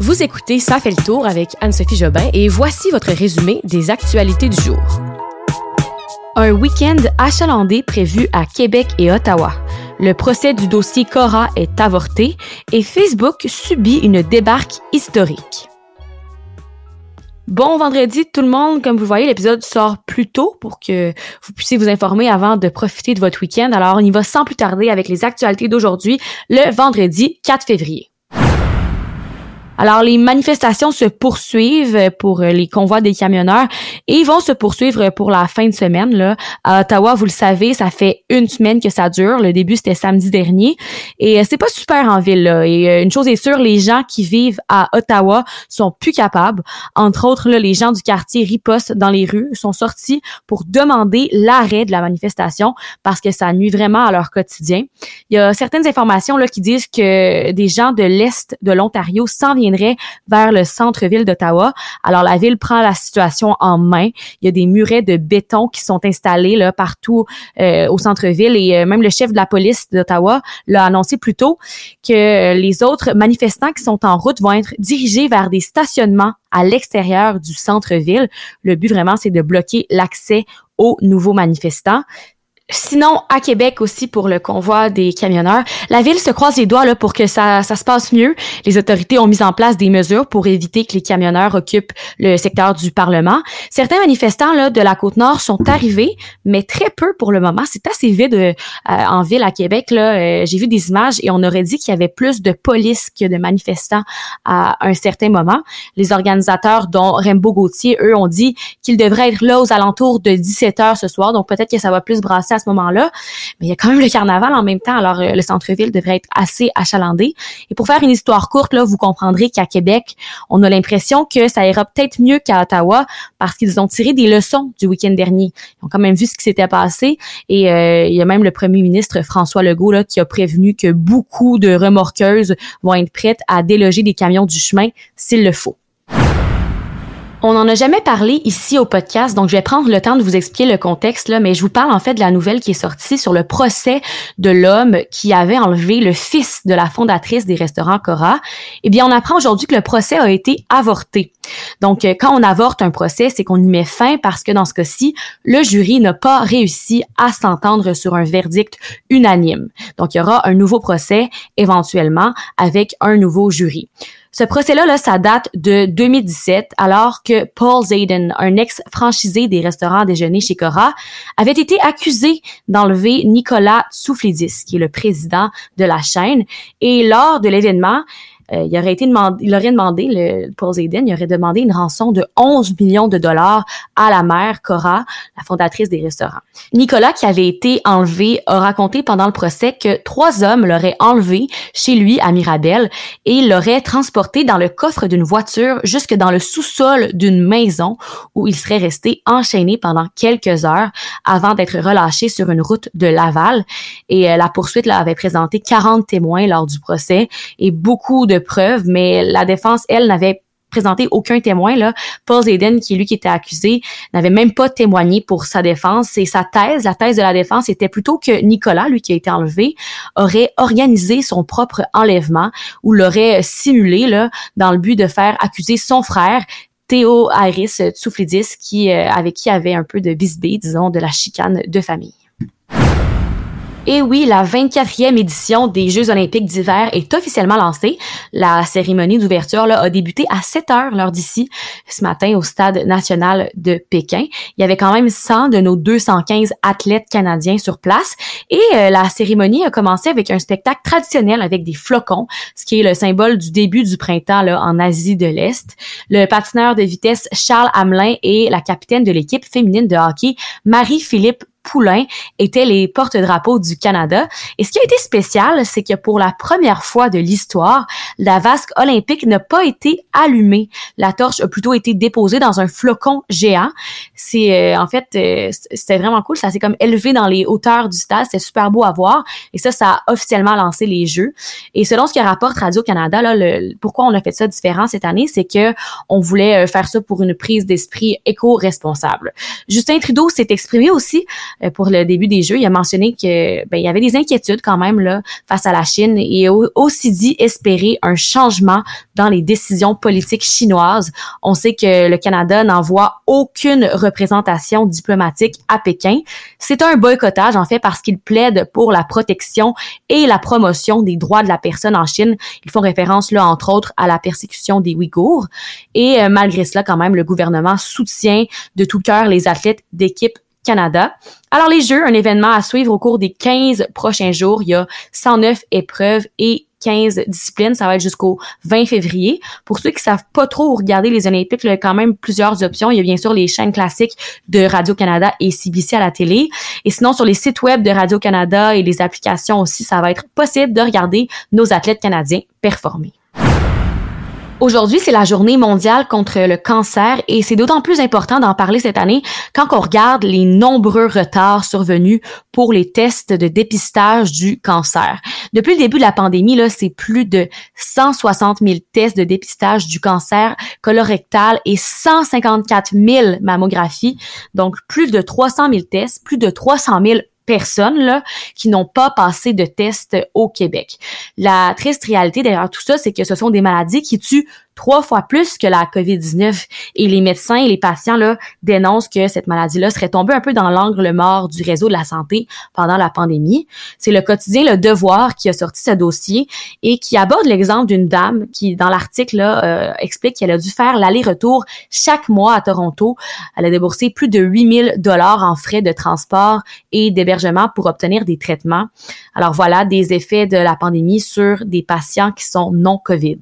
Vous écoutez Ça fait le tour avec Anne-Sophie Jobin et voici votre résumé des actualités du jour. Un week-end achalandé prévu à Québec et Ottawa. Le procès du dossier Cora est avorté et Facebook subit une débarque historique. Bon vendredi tout le monde, comme vous voyez, l'épisode sort plus tôt pour que vous puissiez vous informer avant de profiter de votre week-end. Alors on y va sans plus tarder avec les actualités d'aujourd'hui, le vendredi 4 février. Alors, les manifestations se poursuivent pour les convois des camionneurs et vont se poursuivre pour la fin de semaine. Là. À Ottawa, vous le savez, ça fait une semaine que ça dure. Le début, c'était samedi dernier. Et euh, c'est pas super en ville. Là. Et euh, une chose est sûre, les gens qui vivent à Ottawa sont plus capables. Entre autres, là, les gens du quartier riposte dans les rues sont sortis pour demander l'arrêt de la manifestation parce que ça nuit vraiment à leur quotidien. Il y a certaines informations là, qui disent que des gens de l'Est de l'Ontario s'en vers le centre-ville d'Ottawa. Alors la ville prend la situation en main. Il y a des murets de béton qui sont installés là partout euh, au centre-ville et euh, même le chef de la police d'Ottawa l'a annoncé plus tôt que les autres manifestants qui sont en route vont être dirigés vers des stationnements à l'extérieur du centre-ville. Le but vraiment c'est de bloquer l'accès aux nouveaux manifestants. Sinon, à Québec aussi pour le convoi des camionneurs, la ville se croise les doigts là, pour que ça, ça se passe mieux. Les autorités ont mis en place des mesures pour éviter que les camionneurs occupent le secteur du Parlement. Certains manifestants là, de la côte nord sont arrivés, mais très peu pour le moment. C'est assez vide euh, en ville à Québec. Là, euh, j'ai vu des images et on aurait dit qu'il y avait plus de police que de manifestants à un certain moment. Les organisateurs, dont Rembo Gauthier, eux, ont dit qu'ils devraient être là aux alentours de 17 heures ce soir. Donc peut-être que ça va plus brasser à ce moment-là. Mais il y a quand même le carnaval en même temps, alors euh, le centre-ville devrait être assez achalandé. Et pour faire une histoire courte, là, vous comprendrez qu'à Québec, on a l'impression que ça ira peut-être mieux qu'à Ottawa parce qu'ils ont tiré des leçons du week-end dernier. Ils ont quand même vu ce qui s'était passé et euh, il y a même le premier ministre François Legault là, qui a prévenu que beaucoup de remorqueuses vont être prêtes à déloger des camions du chemin s'il le faut. On n'en a jamais parlé ici au podcast, donc je vais prendre le temps de vous expliquer le contexte, là, mais je vous parle en fait de la nouvelle qui est sortie sur le procès de l'homme qui avait enlevé le fils de la fondatrice des restaurants Cora. Eh bien, on apprend aujourd'hui que le procès a été avorté. Donc, euh, quand on avorte un procès, c'est qu'on y met fin parce que dans ce cas-ci, le jury n'a pas réussi à s'entendre sur un verdict unanime. Donc, il y aura un nouveau procès éventuellement avec un nouveau jury. Ce procès-là, là, ça date de 2017, alors que Paul Zayden, un ex-franchisé des restaurants à déjeuner chez Cora, avait été accusé d'enlever Nicolas Souflidis, qui est le président de la chaîne. Et lors de l'événement, euh, il aurait été demandé, il aurait demandé, le Paul Zayden, il aurait demandé une rançon de 11 millions de dollars à la mère Cora, la fondatrice des restaurants. Nicolas, qui avait été enlevé, a raconté pendant le procès que trois hommes l'auraient enlevé chez lui à Mirabel et l'auraient transporté dans le coffre d'une voiture jusque dans le sous-sol d'une maison où il serait resté enchaîné pendant quelques heures avant d'être relâché sur une route de Laval. Et euh, la poursuite là, avait présenté 40 témoins lors du procès et beaucoup de preuves, mais la défense, elle, n'avait présenté aucun témoin. Là. Paul Zayden, qui est lui qui était accusé, n'avait même pas témoigné pour sa défense. Et sa thèse, la thèse de la défense, était plutôt que Nicolas, lui qui a été enlevé, aurait organisé son propre enlèvement ou l'aurait simulé là, dans le but de faire accuser son frère Théo Harris Tsouflidis, qui, euh, avec qui avait un peu de bisbée, disons, de la chicane de famille. Et oui, la 24e édition des Jeux olympiques d'hiver est officiellement lancée. La cérémonie d'ouverture a débuté à 7 heures l'heure d'ici ce matin au stade national de Pékin. Il y avait quand même 100 de nos 215 athlètes canadiens sur place et euh, la cérémonie a commencé avec un spectacle traditionnel avec des flocons, ce qui est le symbole du début du printemps là, en Asie de l'Est. Le patineur de vitesse Charles Hamelin et la capitaine de l'équipe féminine de hockey Marie-Philippe Poulain étaient les porte-drapeaux du Canada. Et ce qui a été spécial, c'est que pour la première fois de l'histoire, la vasque olympique n'a pas été allumée. La torche a plutôt été déposée dans un flocon géant. C'est euh, en fait, euh, c'était vraiment cool. Ça s'est comme élevé dans les hauteurs du stade. C'était super beau à voir. Et ça, ça a officiellement lancé les Jeux. Et selon ce que rapporte Radio Canada, là, le, pourquoi on a fait ça différent cette année, c'est que on voulait euh, faire ça pour une prise d'esprit éco-responsable. Justin Trudeau s'est exprimé aussi pour le début des Jeux, il a mentionné que ben, il y avait des inquiétudes quand même là face à la Chine et aussi dit espérer un changement dans les décisions politiques chinoises. On sait que le Canada n'envoie aucune représentation diplomatique à Pékin. C'est un boycottage en fait parce qu'il plaide pour la protection et la promotion des droits de la personne en Chine. Ils font référence là entre autres à la persécution des Ouïghours et euh, malgré cela quand même le gouvernement soutient de tout cœur les athlètes d'équipe Canada. Alors les Jeux, un événement à suivre au cours des 15 prochains jours. Il y a 109 épreuves et 15 disciplines. Ça va être jusqu'au 20 février. Pour ceux qui savent pas trop regarder les Olympiques, il y a quand même plusieurs options. Il y a bien sûr les chaînes classiques de Radio-Canada et CBC à la télé. Et sinon, sur les sites web de Radio-Canada et les applications aussi, ça va être possible de regarder nos athlètes canadiens performer. Aujourd'hui, c'est la journée mondiale contre le cancer et c'est d'autant plus important d'en parler cette année quand on regarde les nombreux retards survenus pour les tests de dépistage du cancer. Depuis le début de la pandémie, là, c'est plus de 160 000 tests de dépistage du cancer colorectal et 154 000 mammographies. Donc, plus de 300 000 tests, plus de 300 000 personnes là, qui n'ont pas passé de test au Québec. La triste réalité derrière tout ça, c'est que ce sont des maladies qui tuent trois fois plus que la COVID-19. Et les médecins et les patients là, dénoncent que cette maladie-là serait tombée un peu dans l'angle mort du réseau de la santé pendant la pandémie. C'est le quotidien Le Devoir qui a sorti ce dossier et qui aborde l'exemple d'une dame qui, dans l'article, euh, explique qu'elle a dû faire l'aller-retour chaque mois à Toronto. Elle a déboursé plus de 8000 dollars en frais de transport et d'hébergement pour obtenir des traitements. Alors voilà des effets de la pandémie sur des patients qui sont non COVID.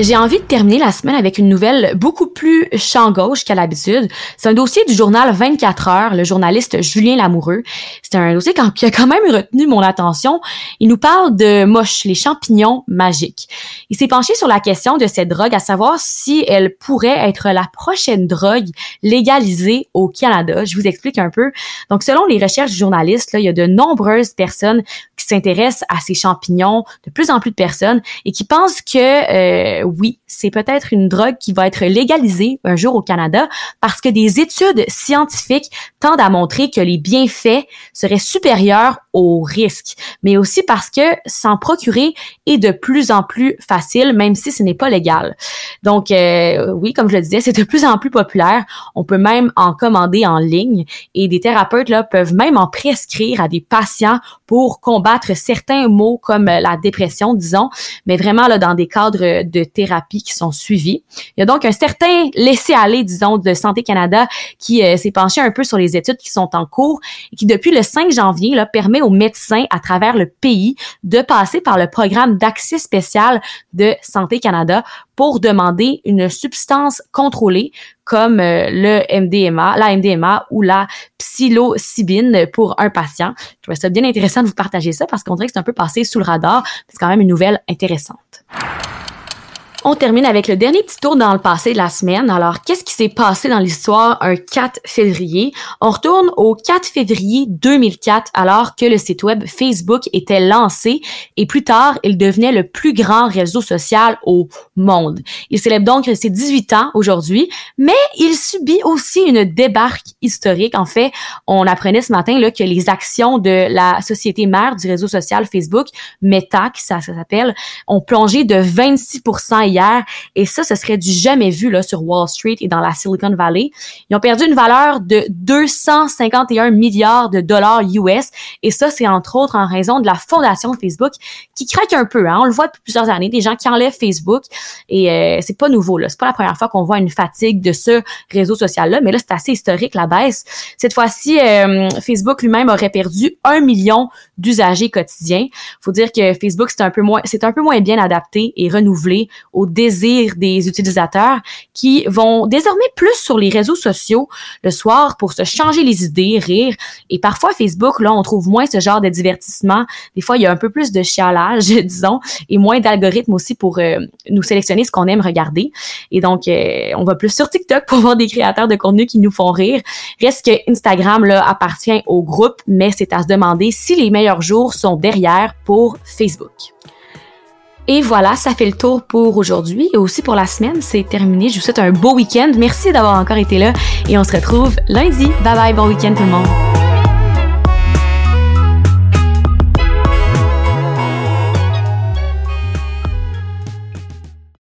J'ai envie de terminer la semaine avec une nouvelle beaucoup plus champ gauche qu'à l'habitude. C'est un dossier du journal 24 heures, le journaliste Julien Lamoureux. C'est un dossier qui a quand même retenu mon attention. Il nous parle de moche, les champignons magiques. Il s'est penché sur la question de cette drogue, à savoir si elle pourrait être la prochaine drogue légalisée au Canada. Je vous explique un peu. Donc, selon les recherches du journaliste, là, il y a de nombreuses personnes qui s'intéressent à ces champignons, de plus en plus de personnes, et qui pensent que euh, oui, c'est peut-être une drogue qui va être légalisée un jour au Canada parce que des études scientifiques tendent à montrer que les bienfaits seraient supérieurs aux risques, mais aussi parce que s'en procurer est de plus en plus facile, même si ce n'est pas légal. Donc, euh, oui, comme je le disais, c'est de plus en plus populaire. On peut même en commander en ligne et des thérapeutes là peuvent même en prescrire à des patients pour combattre certains maux comme la dépression, disons, mais vraiment là dans des cadres de thérapies qui sont suivies. Il y a donc un certain laisser-aller, disons, de Santé Canada qui euh, s'est penché un peu sur les études qui sont en cours et qui, depuis le 5 janvier, permet aux médecins à travers le pays de passer par le programme d'accès spécial de Santé Canada pour demander une substance contrôlée comme euh, le MDMA, la MDMA ou la psilocybine pour un patient. Je trouvais ça bien intéressant de vous partager ça parce qu'on dirait que c'est un peu passé sous le radar. C'est quand même une nouvelle intéressante. On termine avec le dernier petit tour dans le passé de la semaine. Alors, qu'est-ce qui s'est passé dans l'histoire un 4 février? On retourne au 4 février 2004 alors que le site web Facebook était lancé et plus tard, il devenait le plus grand réseau social au monde. Il célèbre donc ses 18 ans aujourd'hui, mais il subit aussi une débarque historique. En fait, on apprenait ce matin là, que les actions de la société mère du réseau social Facebook, Meta, qui ça, s'appelle, ont plongé de 26 et ça, ce serait du jamais vu là sur Wall Street et dans la Silicon Valley. Ils ont perdu une valeur de 251 milliards de dollars US et ça, c'est entre autres en raison de la fondation Facebook qui craque un peu. Hein. On le voit depuis plusieurs années, des gens qui enlèvent Facebook et euh, c'est pas nouveau là. C'est pas la première fois qu'on voit une fatigue de ce réseau social là, mais là c'est assez historique la baisse. Cette fois-ci, euh, Facebook lui-même aurait perdu un million d'usagers quotidiens. Faut dire que Facebook c'est un peu moins, c'est un peu moins bien adapté et renouvelé au désir des utilisateurs qui vont désormais plus sur les réseaux sociaux le soir pour se changer les idées, rire. Et parfois, Facebook, là, on trouve moins ce genre de divertissement. Des fois, il y a un peu plus de chialage, disons, et moins d'algorithmes aussi pour euh, nous sélectionner ce qu'on aime regarder. Et donc, euh, on va plus sur TikTok pour voir des créateurs de contenu qui nous font rire. Reste que Instagram, là, appartient au groupe, mais c'est à se demander si les meilleurs jours sont derrière pour Facebook. Et voilà, ça fait le tour pour aujourd'hui et aussi pour la semaine. C'est terminé. Je vous souhaite un beau week-end. Merci d'avoir encore été là et on se retrouve lundi. Bye bye, bon week-end tout le monde.